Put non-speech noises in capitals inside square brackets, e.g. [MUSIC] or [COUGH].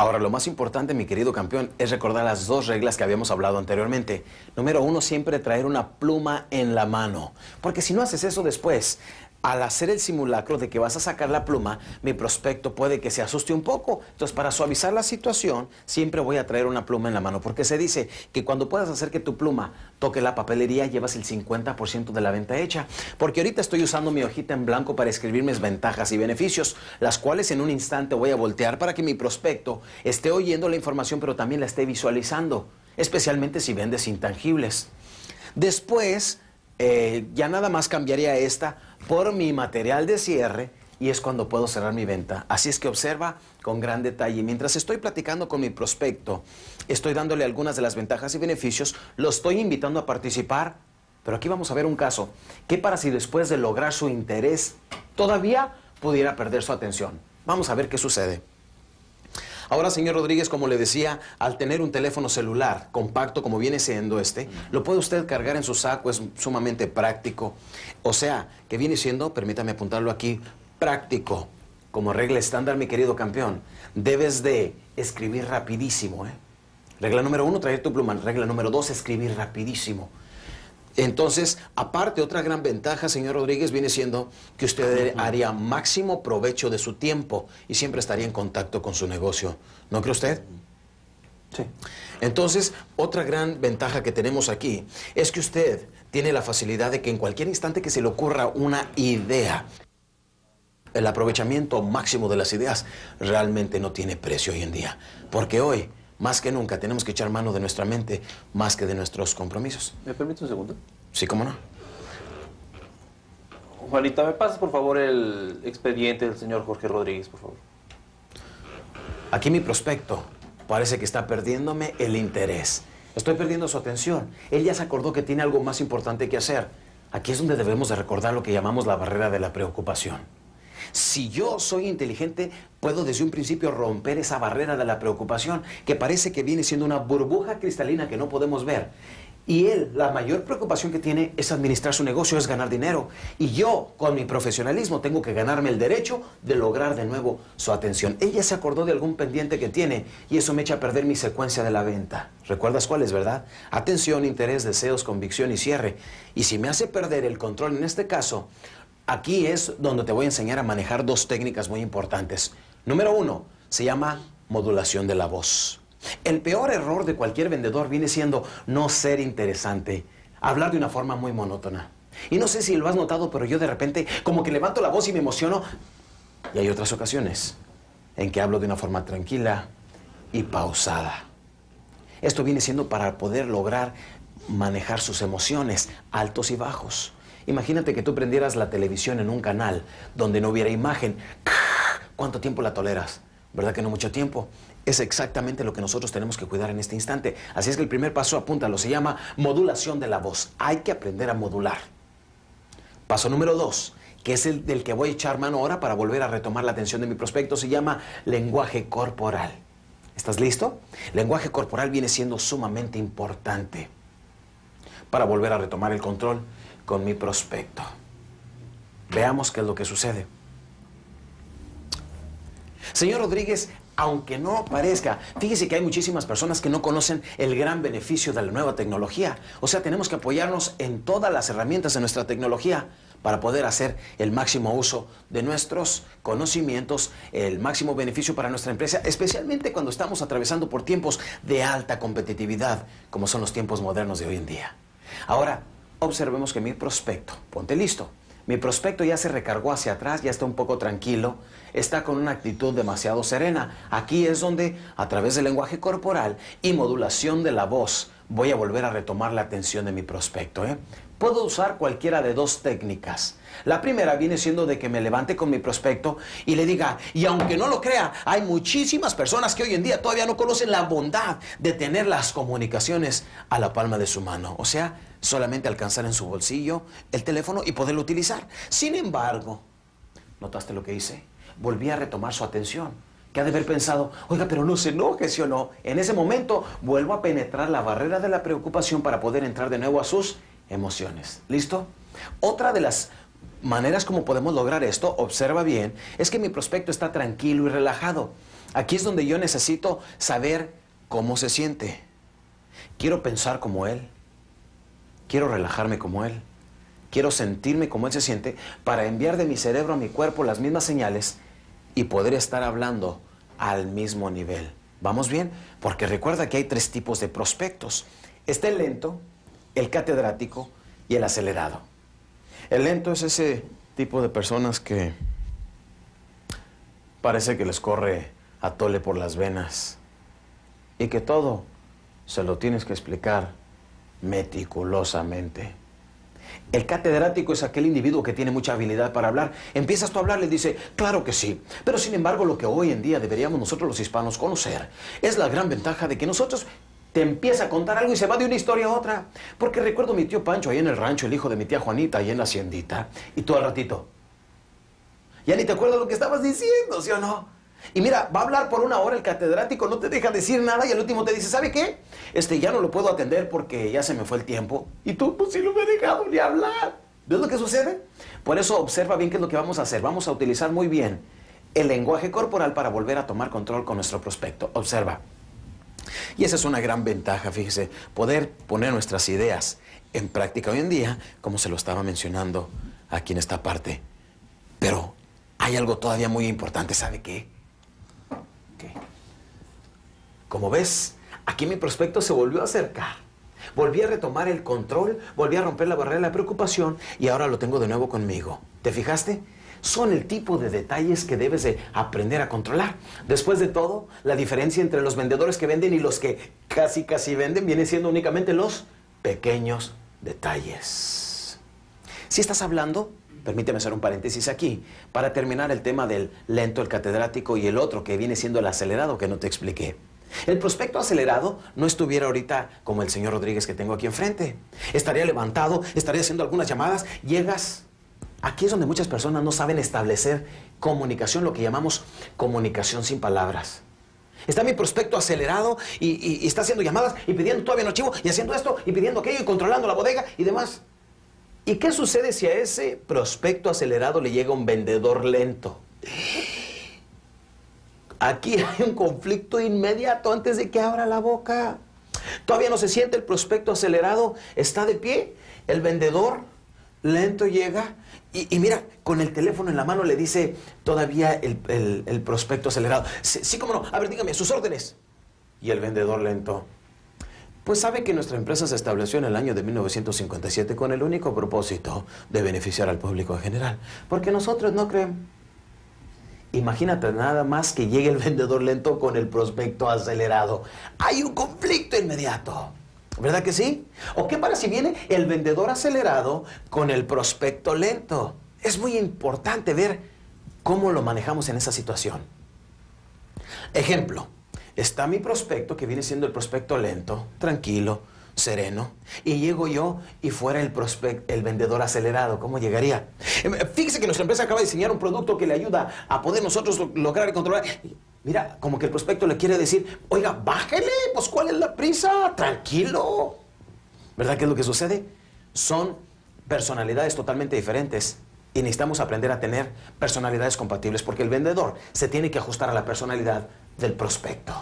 Ahora, lo más importante, mi querido campeón, es recordar las dos reglas que habíamos hablado anteriormente. Número uno, siempre traer una pluma en la mano. Porque si no haces eso después, al hacer el simulacro de que vas a sacar la pluma, mi prospecto puede que se asuste un poco. Entonces, para suavizar la situación, siempre voy a traer una pluma en la mano, porque se dice que cuando puedas hacer que tu pluma toque la papelería, llevas el 50% de la venta hecha. Porque ahorita estoy usando mi hojita en blanco para escribir mis ventajas y beneficios, las cuales en un instante voy a voltear para que mi prospecto esté oyendo la información, pero también la esté visualizando, especialmente si vendes intangibles. Después, eh, ya nada más cambiaría esta por mi material de cierre y es cuando puedo cerrar mi venta. Así es que observa con gran detalle. Mientras estoy platicando con mi prospecto, estoy dándole algunas de las ventajas y beneficios, lo estoy invitando a participar. Pero aquí vamos a ver un caso. ¿Qué para si después de lograr su interés todavía pudiera perder su atención? Vamos a ver qué sucede. Ahora, señor Rodríguez, como le decía, al tener un teléfono celular compacto como viene siendo este, lo puede usted cargar en su saco, es sumamente práctico. O sea, que viene siendo, permítame apuntarlo aquí, práctico. Como regla estándar, mi querido campeón, debes de escribir rapidísimo. ¿eh? Regla número uno, traer tu pluma. Regla número dos, escribir rapidísimo. Entonces, aparte, otra gran ventaja, señor Rodríguez, viene siendo que usted haría máximo provecho de su tiempo y siempre estaría en contacto con su negocio. ¿No cree usted? Sí. Entonces, otra gran ventaja que tenemos aquí es que usted tiene la facilidad de que en cualquier instante que se le ocurra una idea, el aprovechamiento máximo de las ideas realmente no tiene precio hoy en día. Porque hoy más que nunca tenemos que echar mano de nuestra mente más que de nuestros compromisos. ¿Me permite un segundo? Sí, cómo no. Juanita, ¿me pasas por favor el expediente del señor Jorge Rodríguez, por favor? Aquí mi prospecto parece que está perdiéndome el interés. Estoy perdiendo su atención. Él ya se acordó que tiene algo más importante que hacer. Aquí es donde debemos de recordar lo que llamamos la barrera de la preocupación. Si yo soy inteligente, puedo desde un principio romper esa barrera de la preocupación que parece que viene siendo una burbuja cristalina que no podemos ver. Y él, la mayor preocupación que tiene es administrar su negocio, es ganar dinero. Y yo, con mi profesionalismo, tengo que ganarme el derecho de lograr de nuevo su atención. Ella se acordó de algún pendiente que tiene y eso me echa a perder mi secuencia de la venta. ¿Recuerdas cuál es, verdad? Atención, interés, deseos, convicción y cierre. Y si me hace perder el control en este caso, Aquí es donde te voy a enseñar a manejar dos técnicas muy importantes. Número uno, se llama modulación de la voz. El peor error de cualquier vendedor viene siendo no ser interesante, hablar de una forma muy monótona. Y no sé si lo has notado, pero yo de repente como que levanto la voz y me emociono. Y hay otras ocasiones en que hablo de una forma tranquila y pausada. Esto viene siendo para poder lograr manejar sus emociones, altos y bajos. Imagínate que tú prendieras la televisión en un canal donde no hubiera imagen. [LAUGHS] ¿Cuánto tiempo la toleras? ¿Verdad que no mucho tiempo? Es exactamente lo que nosotros tenemos que cuidar en este instante. Así es que el primer paso, apúntalo, se llama modulación de la voz. Hay que aprender a modular. Paso número dos, que es el del que voy a echar mano ahora para volver a retomar la atención de mi prospecto, se llama lenguaje corporal. ¿Estás listo? Lenguaje corporal viene siendo sumamente importante para volver a retomar el control con mi prospecto. Veamos qué es lo que sucede. Señor Rodríguez, aunque no parezca, fíjese que hay muchísimas personas que no conocen el gran beneficio de la nueva tecnología. O sea, tenemos que apoyarnos en todas las herramientas de nuestra tecnología para poder hacer el máximo uso de nuestros conocimientos, el máximo beneficio para nuestra empresa, especialmente cuando estamos atravesando por tiempos de alta competitividad, como son los tiempos modernos de hoy en día. Ahora, observemos que mi prospecto, ponte listo, mi prospecto ya se recargó hacia atrás, ya está un poco tranquilo, está con una actitud demasiado serena. Aquí es donde, a través del lenguaje corporal y modulación de la voz, voy a volver a retomar la atención de mi prospecto. ¿eh? Puedo usar cualquiera de dos técnicas. La primera viene siendo de que me levante con mi prospecto y le diga, y aunque no lo crea, hay muchísimas personas que hoy en día todavía no conocen la bondad de tener las comunicaciones a la palma de su mano. O sea, solamente alcanzar en su bolsillo el teléfono y poderlo utilizar. Sin embargo, ¿notaste lo que hice? Volví a retomar su atención. Que ha de haber pensado, oiga, pero no se enoje, ¿sí o no? En ese momento vuelvo a penetrar la barrera de la preocupación para poder entrar de nuevo a sus emociones. ¿Listo? Otra de las maneras como podemos lograr esto, observa bien, es que mi prospecto está tranquilo y relajado. Aquí es donde yo necesito saber cómo se siente. Quiero pensar como él. Quiero relajarme como él. Quiero sentirme como él se siente para enviar de mi cerebro a mi cuerpo las mismas señales y poder estar hablando al mismo nivel. ¿Vamos bien? Porque recuerda que hay tres tipos de prospectos. Está lento, el catedrático y el acelerado. El lento es ese tipo de personas que parece que les corre a tole por las venas y que todo se lo tienes que explicar meticulosamente. El catedrático es aquel individuo que tiene mucha habilidad para hablar. Empiezas tú a hablar, le dice, claro que sí. Pero sin embargo, lo que hoy en día deberíamos nosotros los hispanos conocer es la gran ventaja de que nosotros te empieza a contar algo y se va de una historia a otra. Porque recuerdo a mi tío Pancho ahí en el rancho, el hijo de mi tía Juanita ahí en la haciendita, y todo el ratito. Ya ni te acuerdas lo que estabas diciendo, ¿sí o no? Y mira, va a hablar por una hora el catedrático, no te deja decir nada y al último te dice, ¿sabe qué? Este, ya no lo puedo atender porque ya se me fue el tiempo. Y tú, pues sí, no me he dejado ni hablar. ¿Ves lo que sucede? Por eso observa bien qué es lo que vamos a hacer. Vamos a utilizar muy bien el lenguaje corporal para volver a tomar control con nuestro prospecto. Observa. Y esa es una gran ventaja, fíjese, poder poner nuestras ideas en práctica hoy en día, como se lo estaba mencionando aquí en esta parte. Pero hay algo todavía muy importante, ¿sabe qué? Como ves, aquí mi prospecto se volvió a acercar. Volví a retomar el control, volví a romper la barrera de la preocupación y ahora lo tengo de nuevo conmigo. ¿Te fijaste? Son el tipo de detalles que debes de aprender a controlar. Después de todo, la diferencia entre los vendedores que venden y los que casi casi venden viene siendo únicamente los pequeños detalles. Si estás hablando, permíteme hacer un paréntesis aquí, para terminar el tema del lento, el catedrático y el otro que viene siendo el acelerado que no te expliqué. El prospecto acelerado no estuviera ahorita como el señor Rodríguez que tengo aquí enfrente. Estaría levantado, estaría haciendo algunas llamadas, llegas. Aquí es donde muchas personas no saben establecer comunicación, lo que llamamos comunicación sin palabras. Está mi prospecto acelerado y, está haciendo llamadas y pidiendo todavía un archivo y haciendo esto y pidiendo aquello y controlando la bodega y demás. ¿Y qué sucede si a ese prospecto acelerado le llega un vendedor lento? Aquí hay un conflicto inmediato antes de que abra la boca. Todavía no se siente el prospecto acelerado, está de pie. El vendedor lento llega y, mira, con el teléfono en la mano le dice todavía el, prospecto acelerado. Sí, sí, cómo no. A ver, dígame, sus órdenes. Y el vendedor lento. Pues sabe que nuestra empresa se estableció en el año de 1957 con el único propósito de beneficiar al público en general. Porque nosotros no creemos Imagínate nada más que llegue el vendedor lento con el prospecto acelerado. Hay un conflicto inmediato. ¿Verdad que sí? ¿O qué para si viene el vendedor acelerado con el prospecto lento? Es muy importante ver cómo lo manejamos en esa situación. Ejemplo, está mi prospecto que viene siendo el prospecto lento, tranquilo, sereno y llego yo y fuera el prospect, el vendedor acelerado, ¿cómo llegaría? Em, fíjese que nuestra empresa acaba de diseñar un producto que le ayuda a poder nosotros lograr y controlar. Mira, como que el prospecto le quiere decir, oiga, bájele, pues ¿cuál es la prisa? Tranquilo. ¿Verdad que es lo que sucede? Son personalidades totalmente diferentes y necesitamos aprender a tener personalidades compatibles porque el vendedor se tiene que ajustar a la personalidad del prospecto.